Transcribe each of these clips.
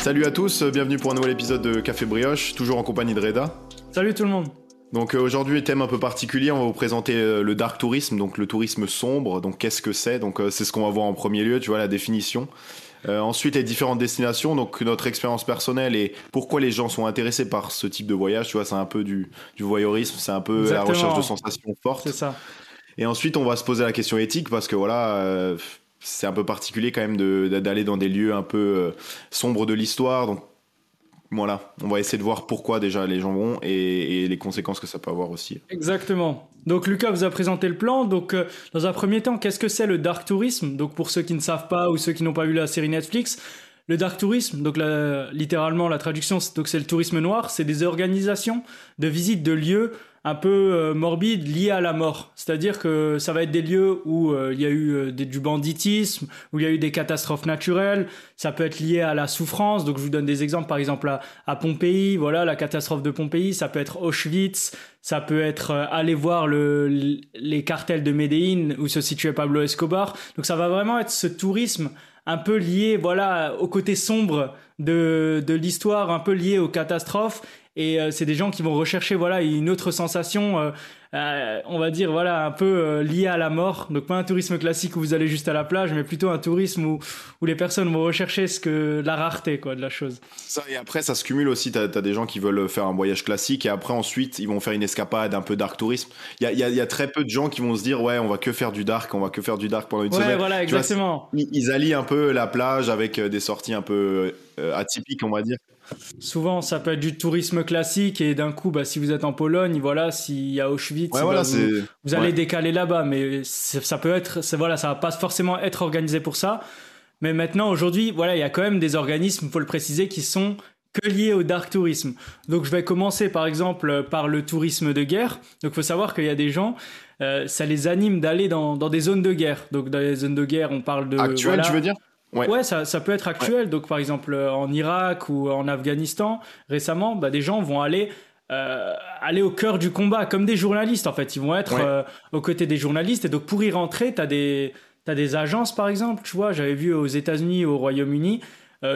Salut à tous, bienvenue pour un nouvel épisode de Café Brioche, toujours en compagnie de Reda. Salut tout le monde. Donc euh, aujourd'hui, thème un peu particulier, on va vous présenter euh, le dark tourisme, donc le tourisme sombre. Donc qu'est-ce que c'est Donc euh, c'est ce qu'on va voir en premier lieu, tu vois la définition. ensuite, les différentes destinations, donc notre expérience personnelle et pourquoi les gens sont intéressés par ce type de voyage. Tu vois, c'est un peu du, voyeurisme, c'est un peu la recherche de sensations fortes. C'est ça. Et ensuite, on va se poser la question éthique parce que voilà, c'est un peu particulier quand même d'aller dans des lieux un peu sombres de l'histoire. Donc voilà, on va essayer de voir pourquoi déjà les gens vont et, les conséquences que ça peut avoir aussi. Exactement. Donc Lucas vous a présenté le plan. Donc euh, dans un premier temps, qu'est-ce que c'est le dark tourisme? Donc pour ceux qui ne savent pas ou ceux qui n'ont pas vu la série Netflix, le dark tourisme, donc littéralement la traduction, c'est le tourisme noir, c'est des organisations de visite de lieux un peu euh, morbide lié à la mort. C'est-à-dire que ça va être des lieux où euh, il y a eu euh, du banditisme, où il y a eu des catastrophes naturelles. Ça peut être lié à la souffrance. Donc je vous donne des exemples, par exemple à, à Pompéi, voilà la catastrophe de Pompéi. Ça peut être Auschwitz. Ça peut être aller voir le, les cartels de Médéine où se situait Pablo Escobar. Donc ça va vraiment être ce tourisme un peu lié, voilà, au côté sombre de l'histoire, un peu lié aux catastrophes et euh, c'est des gens qui vont rechercher voilà une autre sensation euh, euh, on va dire voilà un peu liée à la mort. Donc pas un tourisme classique où vous allez juste à la plage mais plutôt un tourisme où, où les personnes vont rechercher ce que la rareté quoi de la chose. Ça et après ça se cumule aussi. Tu as, des gens qui veulent faire un voyage classique et après ensuite ils vont faire une escapade un peu dark tourisme. Il y a, y, y a, très peu de gens qui vont se dire ouais on va que faire du dark on va que faire du dark pendant une ouais, semaine. voilà exactement. ils allient un peu la plage avec des sorties un peu atypiques on va dire Souvent, ça peut être du tourisme classique et d'un coup, bah, si vous êtes en Pologne, voilà, s'il y a Auschwitz, bah, vous, allez décaler là-bas. Mais ça peut être, voilà, ça va pas forcément être organisé pour ça. Mais maintenant, aujourd'hui, voilà, il y a quand même des organismes, il faut le préciser, qui sont que liés au dark tourisme. Donc, je vais commencer par exemple par le tourisme de guerre. Donc, il faut savoir qu'il y a des gens, euh, ça les anime d'aller dans, des zones de guerre. Donc, dans les zones de guerre, on parle de. Actuel, tu veux dire? Ouais, ça, ça, peut être actuel. Donc, par exemple, euh, en Irak ou en Afghanistan, récemment, bah, des gens vont aller euh, aller au cœur du combat, comme des journalistes en fait. Ils vont être euh, aux côtés des journalistes. Et donc, pour y rentrer, tu as des, as des agences, par exemple. Tu vois, j'avais vu aux États-Unis, au Royaume-Uni,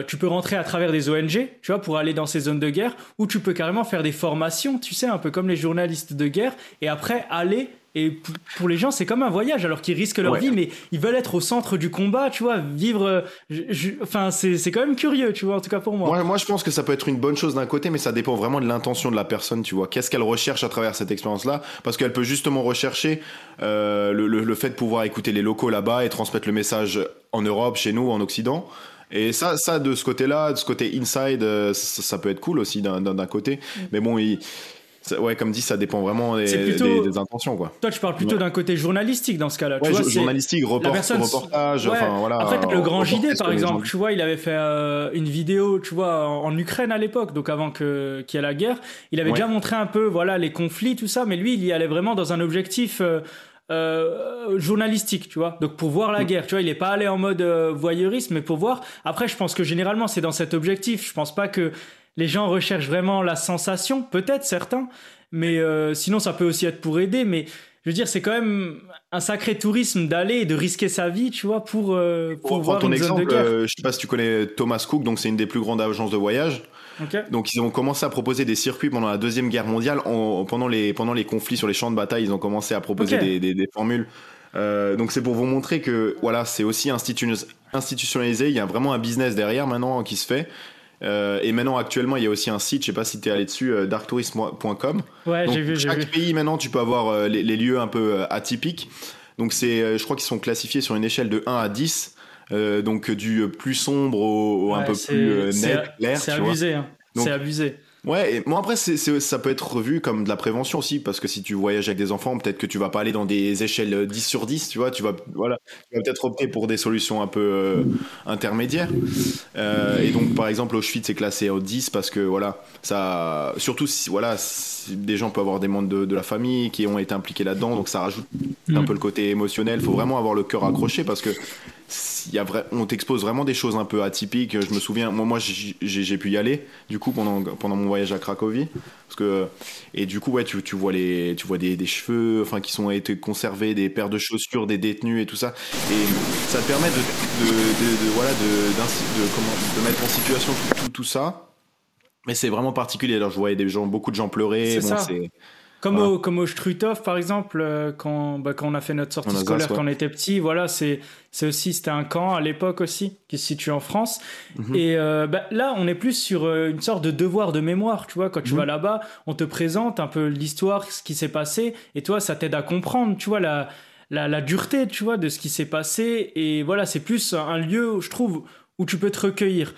tu peux rentrer à travers des ONG, tu vois, pour aller dans ces zones de guerre, ou tu peux carrément faire des formations, tu sais, un peu comme les journalistes de guerre, et après aller et pour les gens, c'est comme un voyage, alors qu'ils risquent leur vie, mais ils veulent être au centre du combat, tu vois, vivre. enfin, c'est quand même curieux, tu vois, en tout cas pour moi. moi. Moi, je pense que ça peut être une bonne chose d'un côté, mais ça dépend vraiment de l'intention de la personne, tu vois. Qu'est-ce qu'elle recherche à travers cette expérience-là? Parce qu'elle peut justement rechercher euh, le, le, fait de pouvoir écouter les locaux là-bas et transmettre le message en Europe, chez nous, en Occident. Et ça, ça de ce côté-là, de ce côté inside, euh, ça, ça, peut être cool aussi d'un côté. Mm. Mais bon, il ouais, comme dit, ça dépend vraiment des, des, intentions. Quoi. Toi, tu parles plutôt d'un côté journalistique dans ce cas-là. Ouais, journalistique, reportage. Enfin, voilà, Après, le grand JD, par exemple, tu vois, il avait fait euh, une vidéo, tu vois, en, Ukraine à l'époque, donc avant qu'il y ait la guerre. Il avait déjà montré un peu, voilà, les conflits, tout ça, mais lui, il y allait vraiment dans un objectif. Euh, euh, journalistique, tu vois. Donc pour voir la mm. guerre, tu vois, il est pas allé en mode voyeurisme, mais pour voir. Après, je pense que généralement c'est dans cet objectif. Je pense pas que les gens recherchent vraiment la sensation, peut-être certains, mais euh, sinon ça peut aussi être pour aider. Mais je veux dire, c'est quand même un sacré tourisme d'aller et de risquer sa vie, tu vois, pour, euh, pour, voir ton une exemple, zone de guerre. Euh, je sais pas si tu connais Thomas Cook, donc c'est une des plus grandes agences de voyage. Donc ils ont commencé à proposer des circuits pendant la deuxième guerre mondiale, pendant les pendant les conflits sur les champs de bataille, ils ont commencé à proposer des, des, formules. donc c'est pour vous montrer que voilà, c'est aussi institutionnalisé. Il y a vraiment un business derrière maintenant qui se fait. Euh, et maintenant, actuellement, il y a aussi un site, je sais pas si tu es allé dessus, euh, darktourism.com. Ouais, j'ai vu. Chaque pays, maintenant, tu peux avoir euh, les, lieux un peu atypiques. Donc, c'est, je crois qu'ils sont classifiés sur une échelle de 1 à 10. donc, du plus sombre au, un peu plus net, clair. C'est abusé. Hein. C'est abusé. Ouais, et moi après, c'est, ça peut être revu comme de la prévention aussi, parce que si tu voyages avec des enfants, peut-être que tu vas pas aller dans des échelles 10 sur 10, tu vois, tu vas, voilà, tu vas peut-être opter pour des solutions un peu euh, intermédiaires. Euh, et donc, par exemple, Auschwitz est classé au 10 parce que, voilà, ça, surtout si, voilà, des gens peuvent avoir des membres de, la famille qui ont été impliqués là-dedans, donc ça rajoute un mm. peu le côté émotionnel. Il faut vraiment avoir le cœur accroché parce que y a vrai, on t'expose vraiment des choses un peu atypiques. Je me souviens, moi, moi j'ai pu y aller, du coup, pendant, pendant mon voyage à Cracovie. Parce que, et du coup, ouais, tu, tu vois, les, tu vois des, des cheveux enfin, qui sont été conservés, des paires de chaussures, des détenus et tout ça. Et ça te permet de, de, de, voilà, de, comment, mettre en situation tout, tout, ça. Mais c'est vraiment particulier. Alors, je voyais des gens, beaucoup de gens pleurer. Bon, comme, au, comme au Struthof, par exemple, euh, quand, bah, quand on a fait notre sortie scolaire quand on était petit, voilà, c'est aussi, c'était un camp à l'époque aussi, qui se situe en France. Mhm. Et euh, bah, là, on est plus sur euh, une sorte de devoir de mémoire, tu vois, quand tu mhm. vas là-bas, on te présente un peu l'histoire, ce qui s'est passé, et toi, ça t'aide à comprendre, tu vois, la, la, la, dureté, tu vois, de ce qui s'est passé. Et voilà, c'est plus un lieu, je trouve, où tu peux te recueillir.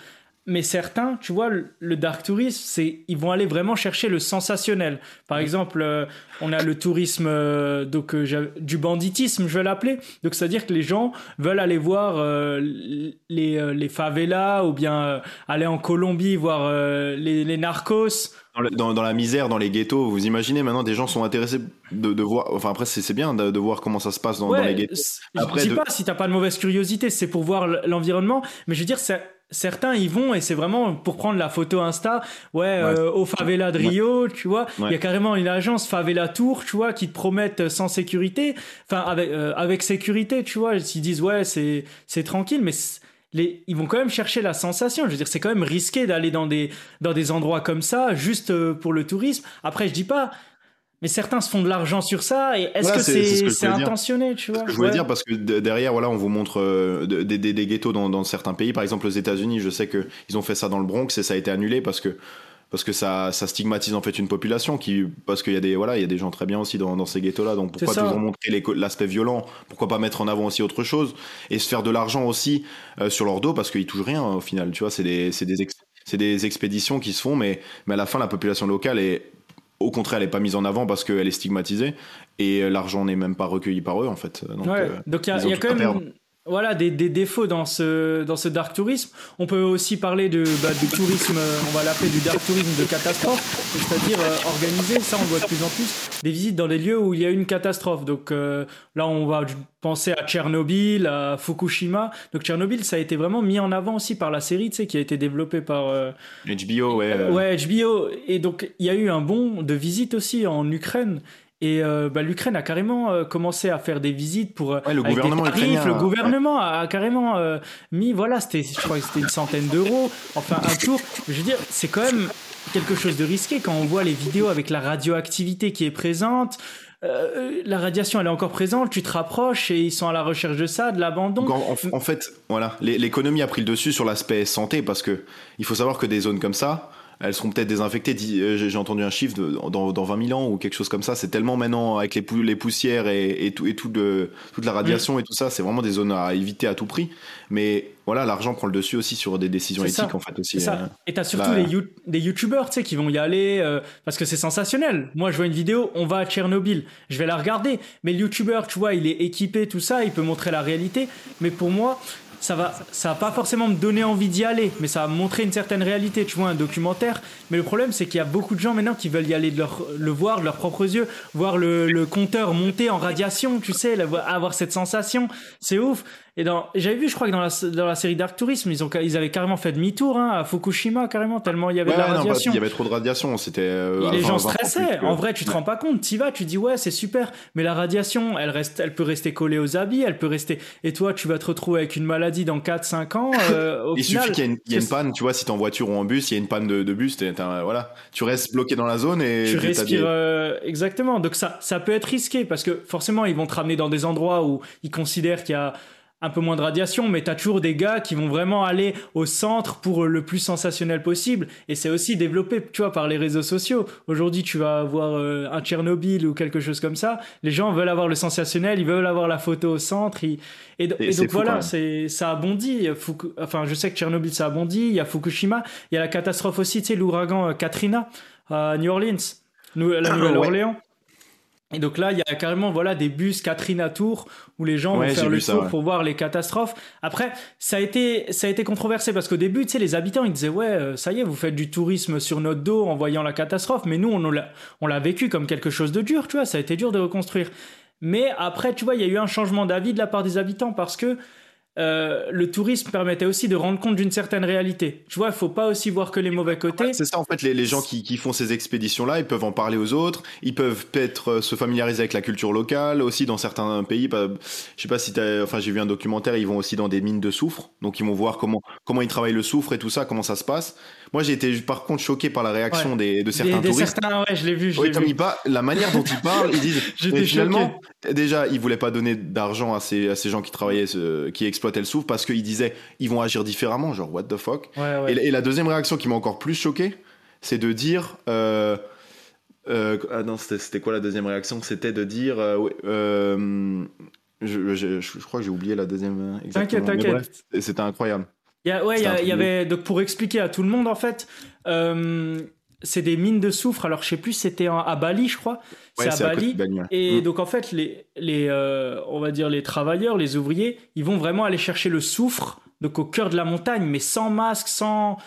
Mais certains, tu vois, le dark tourisme, c'est ils vont aller vraiment chercher le sensationnel. Par exemple, euh, on a le tourisme euh, donc euh, du banditisme, je vais l'appeler. Donc c'est-à-dire que les gens veulent aller voir les, les favelas ou bien aller en Colombie voir les, les, narcos. Dans, dans, la misère, dans les ghettos, vous imaginez maintenant des gens sont intéressés de, de voir. Enfin après c'est bien de, de, voir comment ça se passe dans, dans les ghettos. Après, je dis pas si t'as pas de mauvaise curiosité, c'est pour voir l'environnement. Mais je veux dire c'est certains y vont et c'est vraiment pour prendre la photo Insta ouais, euh, au favela de Rio tu vois. Il y a carrément une agence favela tour tu vois qui te promettent sans sécurité enfin avec euh, avec sécurité tu vois. Ils disent ouais c'est c'est tranquille mais les, ils vont quand même chercher la sensation. Je veux dire, c'est quand même risqué d'aller dans des, dans des endroits comme ça, juste euh, pour le tourisme. Après, je dis pas, mais certains se font de l'argent sur ça. Et est-ce que c'est intentionné, tu vois Je voulais dire parce que derrière, voilà, on vous montre euh, des, des, des, ghettos dans, dans, certains pays. Par exemple, aux États-Unis, je sais que ils ont fait ça dans le Bronx et ça a été annulé parce que parce que ça, ça stigmatise en fait une population qui parce qu'il y a des voilà il y a des gens très bien aussi dans, dans ces ghettos là donc pourquoi toujours montrer l'aspect violent? Pourquoi pas mettre en avant aussi autre chose et se faire de l'argent aussi euh, sur leur dos parce qu'ils touchent rien au final tu vois? C'est des c'est des c'est des expéditions qui se font mais mais à la fin la population locale est au contraire, elle n'est pas mise en avant parce qu'elle est stigmatisée et euh, l'argent n'est même pas recueilli par eux en fait. Donc, ouais. Euh, Donc il y a, quand même voilà des, des, défauts dans ce dans ce dark tourisme. On peut aussi parler de bah, du tourisme, on va l'appeler du dark tourisme de catastrophe, c'est-à-dire euh, organiser, ça on voit de plus en plus, des visites dans des lieux où il y a une catastrophe. Donc euh, là on va penser à Tchernobyl, à Fukushima. Donc Tchernobyl ça a été vraiment mis en avant aussi par la série, tu sais, qui a été développée par HBO, ouais. ouais HBO. Et donc il y a eu un bon de visite aussi en Ukraine. Et euh, bah, l'Ukraine a carrément euh, commencé à faire des visites pour ouais, le gouvernement Le gouvernement a, carrément euh, mis, voilà, c'était, je crois que c'était une centaine d'euros, enfin un tour. Je veux dire, c'est quand même quelque chose de risqué quand on voit les vidéos avec la radioactivité qui est présente. la radiation elle est encore présente, tu te rapproches et ils sont à la recherche de ça, de l'abandon. En, en, fait, voilà, l'économie a pris le dessus sur l'aspect santé parce que il faut savoir que des zones comme ça, elles seront peut-être désinfectées. Euh, j'ai entendu un chiffre de, dans, dans 20 000 ans ou quelque chose comme ça. C'est tellement maintenant avec les, les poussières et, et, tout, et tout de, toute la radiation mm. et tout ça, c'est vraiment des zones à éviter à tout prix. Mais voilà, l'argent prend le dessus aussi sur des décisions éthiques en fait aussi. Ça. Euh, et t'as surtout bah, des youtubeurs, tu sais, qui vont y aller euh, parce que c'est sensationnel. Moi, je vois une vidéo, on va à Tchernobyl, je vais la regarder. Mais le youtubeur, tu vois, il est équipé, tout ça, il peut montrer la réalité. Mais pour moi, ça va, ça va pas forcément me donner envie d'y aller, mais ça va montrer une certaine réalité. Tu vois, un documentaire. Mais le problème, c'est qu'il y a beaucoup de gens maintenant qui veulent y aller de leur, le voir de leurs propres yeux, voir le, le compteur monter en radiation, tu sais, avoir cette sensation. C'est ouf. Et dans, j'avais vu, je crois que dans la, dans la série Dark Tourism, ils ont, ils avaient carrément fait demi-tour, hein, à Fukushima, carrément, tellement il y avait de la radiation. il y avait trop de radiation, c'était, euh, les gens stressaient. En vrai, tu te rends pas compte. Tu vas, tu dis, ouais, c'est super. Mais la radiation, elle reste, elle peut rester collée aux habits, elle peut rester, et toi, tu vas te retrouver avec une maladie dans 4, 5 ans, euh, Il suffit qu'il y ait une, panne, tu vois, si t'es en voiture ou en bus, il y a une panne de, de bus, voilà. Tu restes bloqué dans la zone et tu respires, euh, exactement. Donc ça, ça peut être risqué parce que forcément, ils vont te ramener dans des endroits où ils considèrent qu'il y a, un peu moins de radiation, mais tu as toujours des gars qui vont vraiment aller au centre pour le plus sensationnel possible. Et c'est aussi développé, tu vois, par les réseaux sociaux. Aujourd'hui, tu vas avoir euh, un Tchernobyl ou quelque chose comme ça. Les gens veulent avoir le sensationnel, ils veulent avoir la photo au centre. Et, donc voilà, c'est ça a bondi. Enfin, je sais que Tchernobyl ça a bondi. Il y a Fukushima, il y a la catastrophe aussi, tu sais, l'ouragan euh, Katrina à New Orleans, la Nouvelle-Orléans. Et donc là, il y a carrément voilà des bus Katrina Tour où les gens vont faire le tour pour voir les catastrophes. Après, ça a été ça a été controversé parce qu'au début, tu sais, les habitants ils disaient ouais, euh, ça y est, vous faites du tourisme sur notre dos en voyant la catastrophe, mais nous on l'a on l'a vécu comme quelque chose de dur, tu vois, ça a été dur de reconstruire. Mais après, tu vois, il y a eu un changement d'avis de la part des habitants parce que euh, le tourisme permettait aussi de rendre compte d'une certaine réalité. Tu vois, il faut pas aussi voir que les mauvais côtés. C'est ça, en fait, les, gens qui, font ces expéditions-là, ils peuvent en parler aux autres, ils peuvent peut-être euh, se familiariser avec la culture locale, aussi dans certains pays. Je sais pas si as, enfin, j'ai vu un documentaire, ils vont aussi dans des mines de soufre, donc ils vont voir comment, comment ils travaillent le soufre et tout ça, comment ça se passe. Moi, j'ai été par contre choqué par la réaction ouais. des, de certains des, touristes. Certains, ouais, je l'ai vu. Je ouais, vu. Pas, la manière dont ils parlent, ils disent. finalement, déjà, ils voulaient pas donner d'argent à ces, à ces gens qui travaillaient, ce, qui exploitaient le soufre parce qu'ils disaient ils vont agir différemment, genre what the fuck. Ouais, et, et, la deuxième réaction qui m'a encore plus choqué, c'est de dire. Euh, euh, ah non, c'était quoi la deuxième réaction? C'était de dire. Euh, je, je, je, crois que j'ai oublié la deuxième. T'inquiète, t'inquiète. C'était incroyable. Il y a, ouais, il y, y, avait donc pour expliquer à tout le monde en fait, euh, c'est des mines de soufre. Alors je sais plus, c'était à Bali, je crois. Ouais, c'est à Bali. Bali ouais. Et mmh. donc en fait, les, les euh, on va dire les travailleurs, les ouvriers, ils vont vraiment aller chercher le soufre, donc au cœur de la montagne, mais sans masque, sans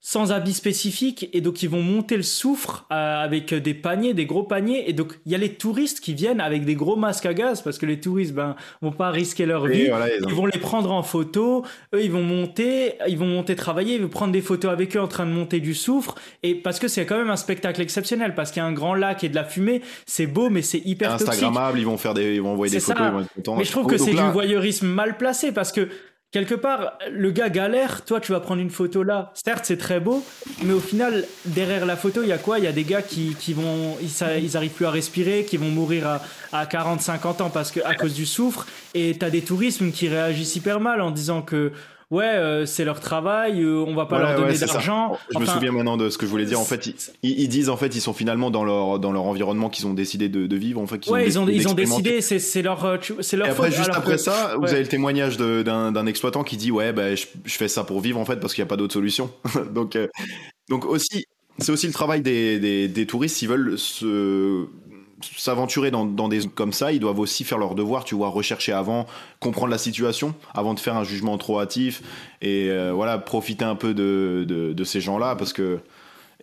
sans habits spécifiques et donc ils vont monter le soufre euh, avec des paniers, des gros paniers. Et donc il y a les touristes qui viennent avec des gros masques à gaz parce que les touristes ben vont pas risquer leur vie, voilà, ils, ils, vont les prendre en photo, eux ils vont monter, ils vont monter travailler, ils vont prendre des photos avec eux en train de monter du soufre. Et parce que c'est quand même un spectacle exceptionnel parce qu'il y a un grand lac et de la fumée, c'est beau mais c'est hyper Instagrammable, ils vont faire des ils vont envoyer des photos, ça. ils vont être contents. Mais je trouve que c'est là... du voyeurisme mal placé parce que quelque part, le gars galère, toi tu vas prendre une photo là. Certes, c'est très beau, mais au final, derrière la photo, il y a quoi? Il y a des gars qui, qui vont, ils, ils arrivent plus à respirer, qui vont mourir à, à 40, 50 ans parce que, à cause du soufre. Et t'as des tourismes qui réagissent hyper mal en disant que ouais, euh, c'est leur travail, euh, on va pas ouais, leur donner ouais, d'argent. Je me souviens maintenant de ce que je voulais dire. En fait, ils, ils, disent en fait, ils sont finalement dans leur dans leur environnement qu'ils ont décidé de, de, vivre. En fait, ouais, ils ont ils ont décidé, c'est c'est leur c'est leur Et après, faute. juste après que, ça, vous avez le témoignage d'un exploitant qui dit ouais, bah, je, je, fais ça pour vivre en fait parce qu'il n'y a pas d'autre solution. donc euh, donc aussi. C'est aussi le travail des, des, des touristes s'ils veulent se s'aventurer dans, dans, des comme ça, ils doivent aussi faire leur devoir, tu vois, rechercher avant, comprendre la situation avant de faire un jugement trop hâtif et euh, voilà, profiter un peu de, de, de ces gens-là parce que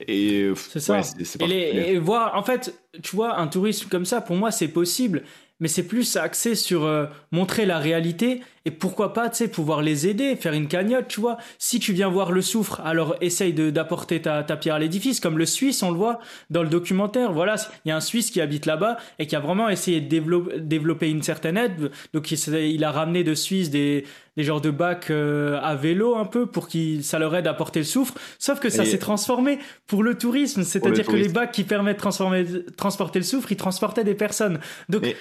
et c'est ça. Ouais, c est, c est et, les, et, voir, en fait, tu vois, un tourisme comme ça, pour moi, c'est possible, mais c'est plus axé sur euh, montrer la réalité et pourquoi pas, tu sais, pouvoir les aider, faire une cagnotte, tu vois. Si tu viens voir le soufre, alors essaye d'apporter ta, ta pierre à l'édifice, comme le Suisse, on le voit dans le documentaire. Voilà, il y a un Suisse qui habite là-bas et qui a vraiment essayé de développer, développer une certaine aide. Donc il, il, a ramené de Suisse des, des genres de bacs euh, à vélo un peu pour que ça leur aide à porter le soufre. Sauf que ça s'est transformé pour le tourisme, c'est-à-dire que les bacs qui permettent de transporter le soufre, ils transportaient des personnes. Donc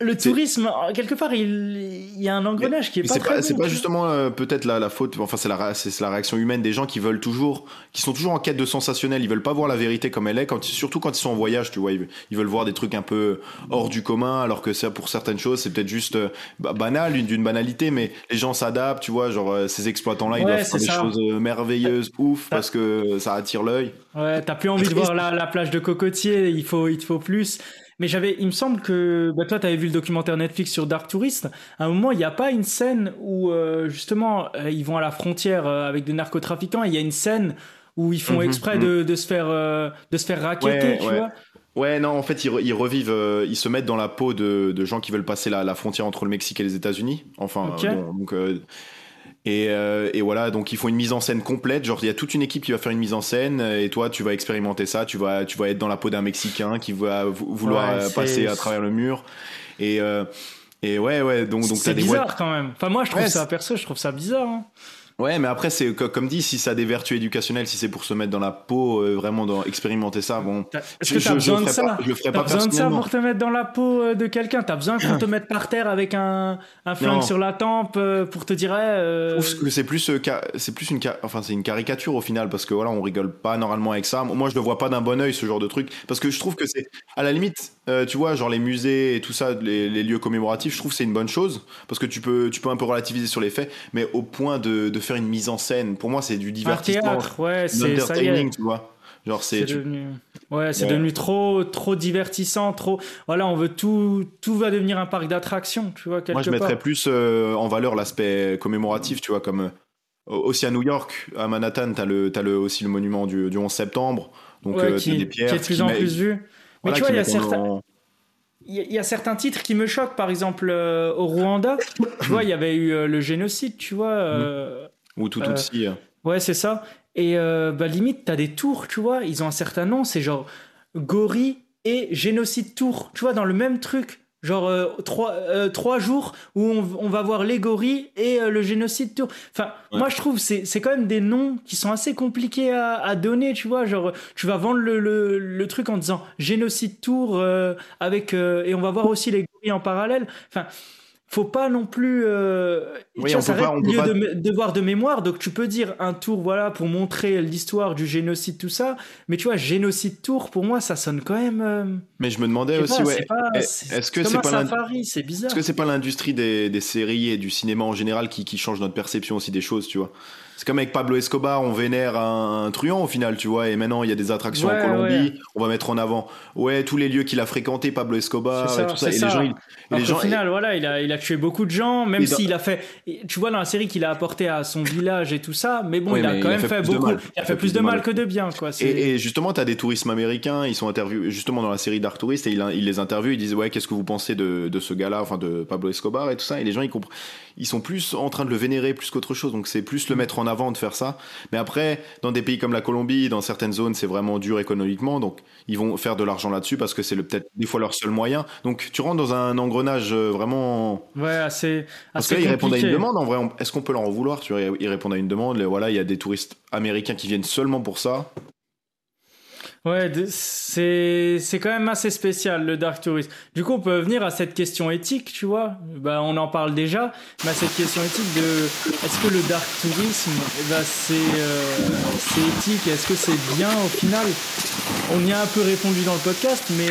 le tourisme, quelque part, il, il y a un engrenage qui est mais pas C'est pas, bon, pas justement euh, peut-être la, la, faute, enfin c'est la, c'est la réaction humaine des gens qui veulent toujours, qui sont toujours en quête de sensationnel. Ils veulent pas voir la vérité comme elle est, quand, surtout quand ils sont en voyage, tu vois. Ils, ils veulent voir des trucs un peu hors du commun, alors que ça, pour certaines choses, c'est peut-être juste euh, banal, d'une banalité, mais les gens s'adaptent, tu vois. Genre euh, ces exploitants-là, ils ouais, doivent faire des ça. choses euh, merveilleuses, ouf, parce que ça attire l'œil. Ouais, t'as plus envie de voir la, la plage de cocotiers, il faut, il te faut plus. Mais j'avais, il me semble que bah, toi, tu avais vu le documentaire Netflix sur Dark Tourist. À un moment, il n'y a pas une scène où euh, justement euh, ils vont à la frontière euh, avec des narcotrafiquants. Il y a une scène où ils font Mhm, exprès mhm. de, de se faire de se faire raqueter, Ouais, tu ouais. vois. Ouais, non, en fait, ils, re- ils revivent, euh, ils se mettent dans la peau de, de gens qui veulent passer la, la frontière entre le Mexique et les États-Unis. Enfin, Ok. euh, bon, donc, euh, et, euh, et voilà, donc ils font une mise en scène complète. Genre, il y a toute une équipe qui va faire une mise en scène, euh, et toi, tu vas expérimenter ça. Tu vas, tu vas être dans la peau d'un Mexicain qui va vou- vouloir Ouais, euh, passer à travers le mur. Et, euh, et ouais, ouais, donc, donc C'est bizarre quand même. Enfin, moi, je trouve Ouais, ça perso, je trouve ça bizarre. hein. Ouais, mais après, c'est co- comme dit, si ça a des vertus éducationnelles, si c'est pour se mettre dans la peau, euh, vraiment dans, expérimenter ça, bon. Est-ce que t'as besoin de ça pas- je le ferai T'as pas besoin de ça pour te mettre dans la peau euh, de quelqu'un? T'as besoin qu'on te mette par terre avec un, un flingue Non. sur la tempe euh, pour te dire. euh, Je trouve que c'est plus, euh, c'est plus une, enfin c'est une caricature au final parce que voilà, on rigole pas normalement avec ça. Moi, je le vois pas d'un bon œil ce genre de truc parce que je trouve que c'est, à la limite, tu vois, genre les musées et tout ça, les, les lieux commémoratifs, je trouve que c'est une bonne chose parce que tu peux, tu peux un peu relativiser sur les faits, mais au point de, de faire une mise en scène, pour moi, c'est du un divertissement, théâtre, ouais, c'est ça y est. entertaining, tu vois. Genre c'est, tu- devenu, ouais, c'est Ouais. devenu trop, trop divertissant, trop. Voilà, on veut tout, tout va devenir un parc d'attractions, tu vois quelque moi je part. mettrais plus euh, en valeur l'aspect commémoratif, tu vois, comme euh, aussi à New York, à Manhattan, t'as le, t'as le aussi le monument du, du 11 septembre, donc Ouais, euh, qui, des qui pierres est de plus qui en plus vu. Mais voilà, tu vois, qui il y a en- certains, il y, a certains titres qui me choquent. Par exemple, au Rwanda, tu vois, il y avait eu le génocide, tu vois. Ou tout aussi. Ouais, c'est ça. Et bah, limite, t'as des tours, tu vois, ils ont un certain nom, c'est genre Gori et Génocide Tour, tu vois, dans le même truc. Genre euh, trois, euh, trois jours où on, va voir les gorilles et euh, le génocide tour. Enfin, moi je trouve c'est c'est quand même des noms qui sont assez compliqués à, à donner, tu vois. Genre tu vas vendre le, le, le truc en disant génocide tour avec et on va voir aussi les gorilles en parallèle. Enfin, faut pas non plus euh, oui, ça pas, lieu de devoir de mémoire. Donc tu peux dire un tour voilà pour montrer l'histoire du génocide tout ça. Mais tu vois génocide tour pour moi ça sonne quand même euh, mais je me demandais aussi ouais est-ce que c'est pas c'est bizarre. est-ce que c'est pas l'industrie des, des, séries et du cinéma en général qui, qui change notre perception aussi des choses tu vois? C'est comme avec Pablo Escobar, on vénère un, truand au final, tu vois, et maintenant il y a des attractions en Colombie, on va mettre en avant, ouais, tous les lieux qu'il a fréquentés, Pablo Escobar, et tout ça. Et les gens, les gens, au final, voilà, il a, il a tué beaucoup de gens, même s'il a fait, tu vois, dans la série qu'il a apporté à son village et tout ça, mais bon, il a quand même fait, beaucoup, il a fait plus de mal que de bien, quoi. Et, et, justement, tu as des tourismes américains, ils sont interviewés, justement dans la série Dark Tourist, et ils, les interviewent, ils disent, ouais, qu'est-ce que vous pensez de, de ce gars-là, enfin de Pablo Escobar et tout ça, et les gens, ils comprennent ils sont plus en train de le vénérer plus qu'autre chose. Donc c'est plus le mettre en avant de faire ça. Mais après, dans des pays comme la Colombie, dans certaines zones, c'est vraiment dur économiquement. Donc ils vont faire de l'argent là-dessus parce que c'est peut-être des fois leur seul moyen. Donc tu rentres dans un engrenage euh, vraiment. Ouais, assez. Parce que ils répondent à une demande. En vrai, est-ce qu'on peut leur en vouloir Tu ils répondent à une demande. Voilà, il y a des touristes américains qui viennent seulement pour ça. Ouais, c'est c'est quand même assez spécial le dark tourisme. Du coup, on peut venir à cette question éthique, tu vois. Bah, on en parle déjà, mais cette question éthique de est-ce que le dark tourisme, bah, c'est euh, c'est éthique, est-ce que c'est bien au final? On y a un peu répondu dans le podcast, mais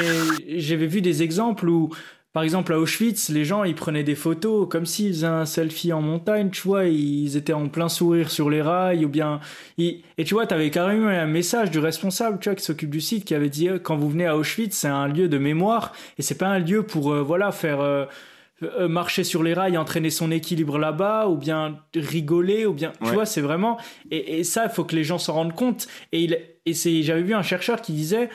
j'avais vu des exemples où par exemple, à Auschwitz, les gens, ils prenaient des photos comme s'ils faisaient un selfie en montagne, tu vois, ils étaient en plein sourire sur les rails, ou bien... Et tu vois, t'avais carrément un message du responsable, tu vois, qui s'occupe du site, qui avait dit, euh, quand vous venez à Auschwitz, c'est un lieu de mémoire, et c'est pas un lieu pour, euh, voilà, faire... Euh, marcher sur les rails, entraîner son équilibre là-bas, ou bien rigoler, ou bien, tu vois, c'est vraiment, et, ça, il faut que les gens s'en rendent compte. Et, il, et c'est, j'avais vu un chercheur qui disait,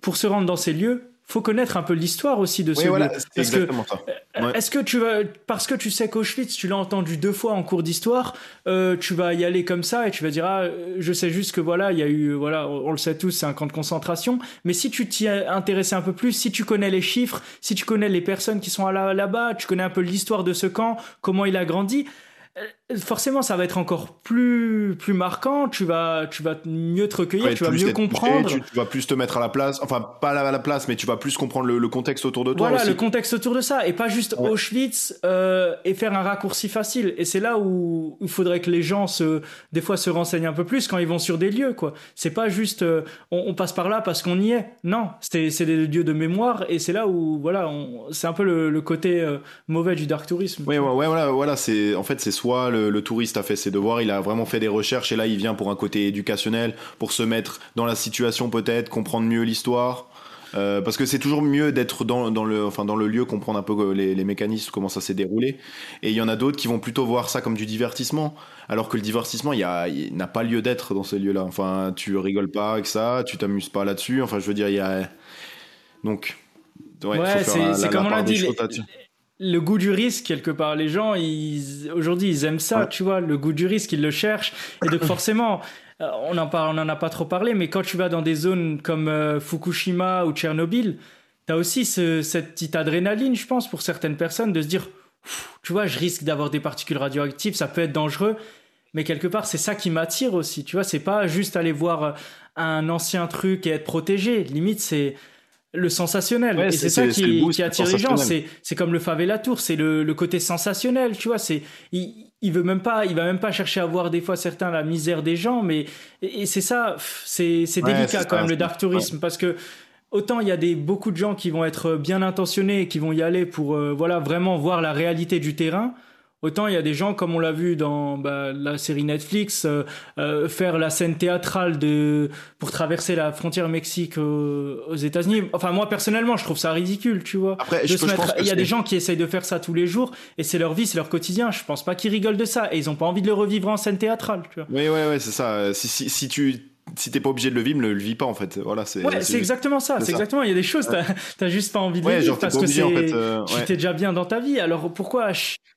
pour se rendre dans ces lieux, faut connaître un peu l'histoire aussi de ce oui, Parce que, euh, Est-ce que tu vas, parce que tu sais qu'Auschwitz, tu l'as entendu deux fois en cours d'histoire, euh, tu vas y aller comme ça et tu vas dire ah, je sais juste que voilà, il y a eu voilà, on le sait tous, c'est un camp de concentration. Mais si tu t'y intéressais un peu plus, si tu connais les chiffres, si tu connais les personnes qui sont là-bas, tu connais un peu l'histoire de ce camp, comment il a grandi euh, forcément ça va être encore plus plus marquant. Tu vas tu vas mieux te recueillir tu vas mieux comprendre. tu, vas plus te mettre à la place enfin pas à la place mais tu vas plus comprendre le, contexte autour de toi voilà le contexte autour de ça. Et pas juste Auschwitz euh, et faire un raccourci facile. Et c'est là où il faudrait que les gens se des fois se renseignent un peu plus quand ils vont sur des lieux quoi. C'est pas juste euh, on, passe par là parce qu'on y est. Non c'est c'est des lieux de mémoire et c'est là où voilà c'est un peu le, côté mauvais du dark tourisme. Ouais, ouais, voilà voilà c'est en fait c'est soit le le, touriste a fait ses devoirs, il a vraiment fait des recherches et là il vient pour un côté éducationnel, pour se mettre dans la situation peut-être, comprendre mieux l'histoire. Euh, parce que c'est toujours mieux d'être dans, le, enfin, dans le lieu, comprendre un peu les, les mécanismes, comment ça s'est déroulé. Et il y en a d'autres qui vont plutôt voir ça comme du divertissement, alors que le divertissement, il, n'a pas lieu d'être dans ces lieux-là. Enfin, tu rigoles pas avec ça, tu t'amuses pas là-dessus. Enfin, je veux dire, il y a. Donc. Ouais, c'est comme on l'a dit le goût du risque quelque part. Les gens ils aujourd'hui ils aiment ça tu vois le goût du risque ils le cherchent. Et donc forcément euh, on en parle on en a pas trop parlé mais quand tu vas dans des zones comme euh, Fukushima ou Tchernobyl tu as aussi cette petite adrénaline je pense pour certaines personnes de se dire tu vois je risque d'avoir des particules radioactives ça peut être dangereux. Mais quelque part c'est ça qui m'attire aussi tu vois c'est pas juste aller voir euh, un ancien truc et être protégé. Limite c'est le sensationnel. et c'est ça qui, qui attire les gens. C'est, c'est comme le favela tour, c'est le, le, côté sensationnel, tu vois. C'est, il, il veut même pas, il va même pas chercher à voir des fois certains la misère des gens, mais et, c'est ça, c'est, c'est délicat quand même le dark tourisme parce que autant il y a des beaucoup de gens qui vont être bien intentionnés et qui vont y aller pour euh, voilà vraiment voir la réalité du terrain. Autant il y a des gens, comme on l'a vu dans bah, la série Netflix, euh, euh, faire la scène théâtrale de pour traverser la frontière Mexique aux, États-Unis. Enfin, moi personnellement, je trouve ça ridicule, tu vois. Après, il y a des gens qui essayent de faire ça tous les jours et c'est leur vie, c'est leur quotidien. Je pense pas qu'ils rigolent de ça et ils ont pas envie de le revivre en scène théâtrale, tu vois. Oui, oui, oui, c'est ça. Si, si, si tu si t'es pas obligé de le vivre, ne le vis pas en fait. Voilà, c'est. Ouais, exactement ça. C'est exactement. Il y a des choses, t'as juste pas envie de vivre parce que. En fait, euh, tu t'es déjà bien dans ta vie. Alors pourquoi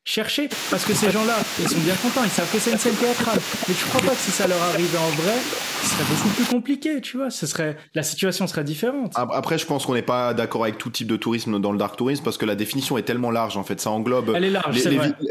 chercher? Parce que ces gens-là, ils sont bien contents. Ils savent que c'est une scène théâtrale. Mais tu crois pas que si ça leur arrivait en vrai, ce serait beaucoup plus compliqué, tu vois. Ce serait la situation serait différente. Après, je pense qu'on n'est pas d'accord avec tout type de tourisme dans le dark tourisme parce que la définition est tellement large en fait. Ça englobe. Elle est large.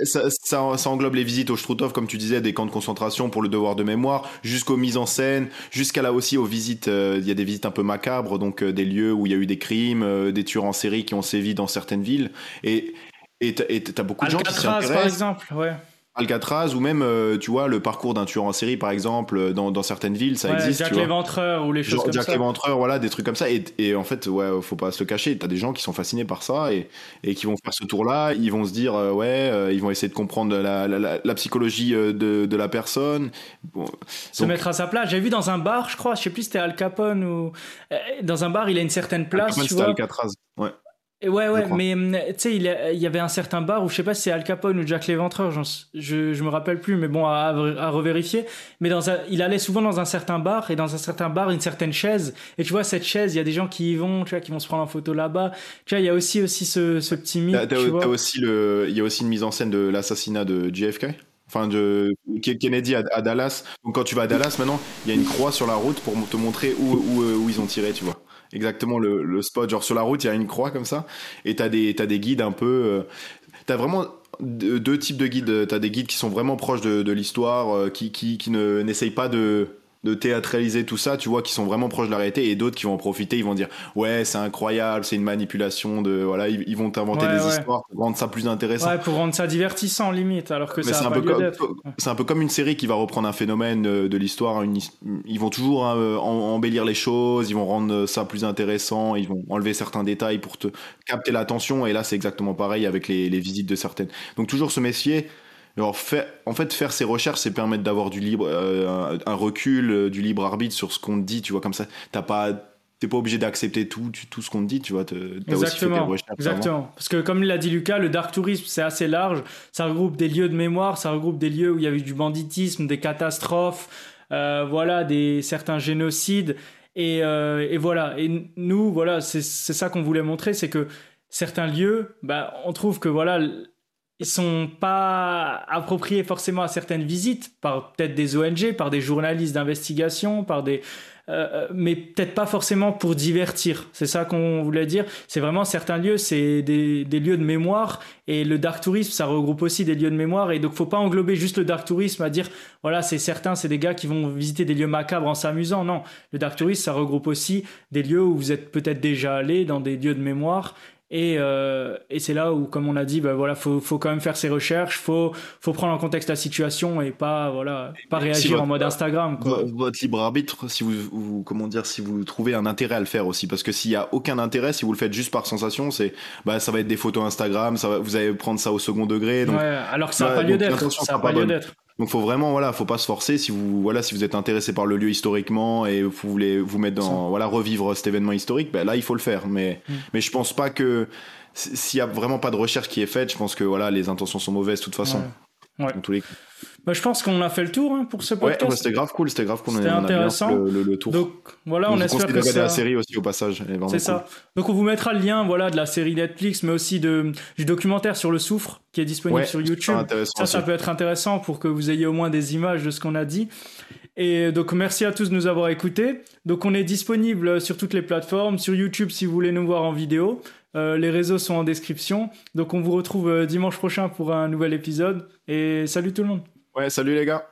ça, ça, englobe les visites au Struthof, comme tu disais, des camps de concentration pour le devoir de mémoire, jusqu'aux mises en scène, jusqu'à là aussi aux visites. Euh, il y a des visites un peu macabres, donc euh, des lieux où il y a eu des crimes, euh, des tueurs en série qui ont sévi dans certaines villes. Et et t'as beaucoup de gens qui s'y intéressent. par exemple, ouais. Alcatraz ou même euh, tu vois le parcours d'un tueur en série par exemple euh, dans, dans certaines villes ça existe Jack l'éventreur ou les choses comme Jack ça. L'éventreur voilà des trucs comme ça. Et, et, en fait ouais faut pas se le cacher t'as des gens qui sont fascinés par ça et, et qui vont faire ce tour là ils vont se dire euh, ouais ils vont essayer de comprendre la, la, la, psychologie de, de, la personne. Se mettre à sa place. J'ai vu dans un bar je crois je sais plus c'était Al Capone ou dans un bar il a une certaine place Al tu vois. Alcatraz ouais ouais, ouais, mais hum, tu sais, il, y avait un certain bar où je sais pas si c'est Al Capone ou Jack l'Éventreur, je, je me rappelle plus, mais bon, à, à revérifier. Mais dans il allait souvent dans un certain bar et dans un certain bar, une certaine chaise. Et tu vois, cette chaise, il y a des gens qui y vont, tu vois, qui vont se prendre en photo là-bas. Tu vois, il y a aussi, aussi ce, ce petit mythe. aussi le, il y a aussi une mise en scène de l'assassinat de JFK enfin de Kennedy à, Dallas. Donc quand tu vas à Dallas maintenant, il y a une croix sur la route pour te montrer où, où, où ils ont tiré, tu vois exactement le, spot. Genre sur la route, il y a une croix comme ça, et t'as des, as des guides un peu. Euh, t'as vraiment deux types de guides. T'as des guides qui sont vraiment proches de, de l'histoire, euh, qui, qui, qui ne n'essayent pas de de théâtraliser tout ça, tu vois, qui sont vraiment proches de la réalité, et d'autres qui vont en profiter, ils vont dire ouais c'est incroyable, c'est une manipulation de voilà, ils, vont t'inventer des histoires pour rendre ça plus intéressant. Ouais, pour rendre ça divertissant limite, alors que c'est un peu comme c'est un peu comme une série qui va reprendre un phénomène euh, de l'histoire, ils vont toujours hein, embellir les choses, ils vont rendre ça plus intéressant, ils vont enlever certains détails pour te capter l'attention, et là c'est exactement pareil avec les, les visites de certaines. Donc toujours se méfier alors, en fait, faire ces recherches, c'est permettre d'avoir du libre, euh, un recul, euh, du libre arbitre sur ce qu'on te dit, tu vois, comme ça, t'as pas, t'es pas obligé d'accepter tout, tout ce qu'on te dit, tu vois. exactement, aussi fait exactement. Parce que comme l'a dit Lucas, le dark tourisme, c'est assez large. Ça regroupe des lieux de mémoire, ça regroupe des lieux où il y avait du banditisme, des catastrophes, euh, voilà, des certains génocides. Et, et voilà. Et nous, voilà, c'est ça qu'on voulait montrer, c'est que certains lieux, bah, on trouve que voilà ils sont pas appropriés forcément à certaines visites par peut-être des ONG, par des journalistes d'investigation, par des euh, euh, mais peut-être pas forcément pour divertir. C'est ça qu'on voulait dire. C'est vraiment certains lieux, c'est des, des, lieux de mémoire et le dark tourisme, ça regroupe aussi des lieux de mémoire et donc faut pas englober juste le dark tourisme à dire voilà c'est certains, c'est des gars qui vont visiter des lieux macabres en s'amusant. Non, le dark tourisme, ça regroupe aussi des lieux où vous êtes peut-être déjà allé dans des lieux de mémoire et, euh, et c'est là où, comme on a dit, bah voilà, faut, faut quand même faire ses recherches, faut, faut prendre en contexte la situation et pas, voilà, pas réagir en mode Instagram. Quoi. Votre libre arbitre, si vous, vous, comment dire, si vous trouvez un intérêt à le faire aussi, parce que s'il y a aucun intérêt, si vous le faites juste par sensation, c'est, bah, ça va être des photos Instagram, ça va, vous allez prendre ça au second degré. Donc, ouais, alors que ça n'a pas lieu d'être. Ça n'a pas lieu d'être. Donc faut vraiment voilà, faut pas se forcer si vous voilà si vous êtes intéressé par le lieu historiquement et vous voulez vous mettre dans voilà revivre cet événement historique, ben là il faut le faire. Mais mm. mais je pense pas que s'il y a vraiment pas de recherche qui est faite, je pense que voilà les intentions sont mauvaises de toute façon. Ouais. Tous les bah, je pense qu'on a fait le tour hein, pour ce podcast. Ouais, c'était grave cool, c'était grave cool. C'était intéressant. le, le, tour. Donc voilà, on, espère que ça. la série aussi au passage. C'est ça. Donc on vous mettra le lien, voilà, de la série Netflix, mais aussi de du documentaire sur le soufre qui est disponible sur YouTube. Ça, ça peut être intéressant pour que vous ayez au moins des images de ce qu'on a dit. Et donc merci à tous de nous avoir écoutés. Donc on est disponible sur toutes les plateformes, sur YouTube si vous voulez nous voir en vidéo. Euh, les réseaux sont en description. Donc on vous retrouve euh, dimanche prochain pour un nouvel épisode. Et salut tout le monde. Ouais, salut les gars.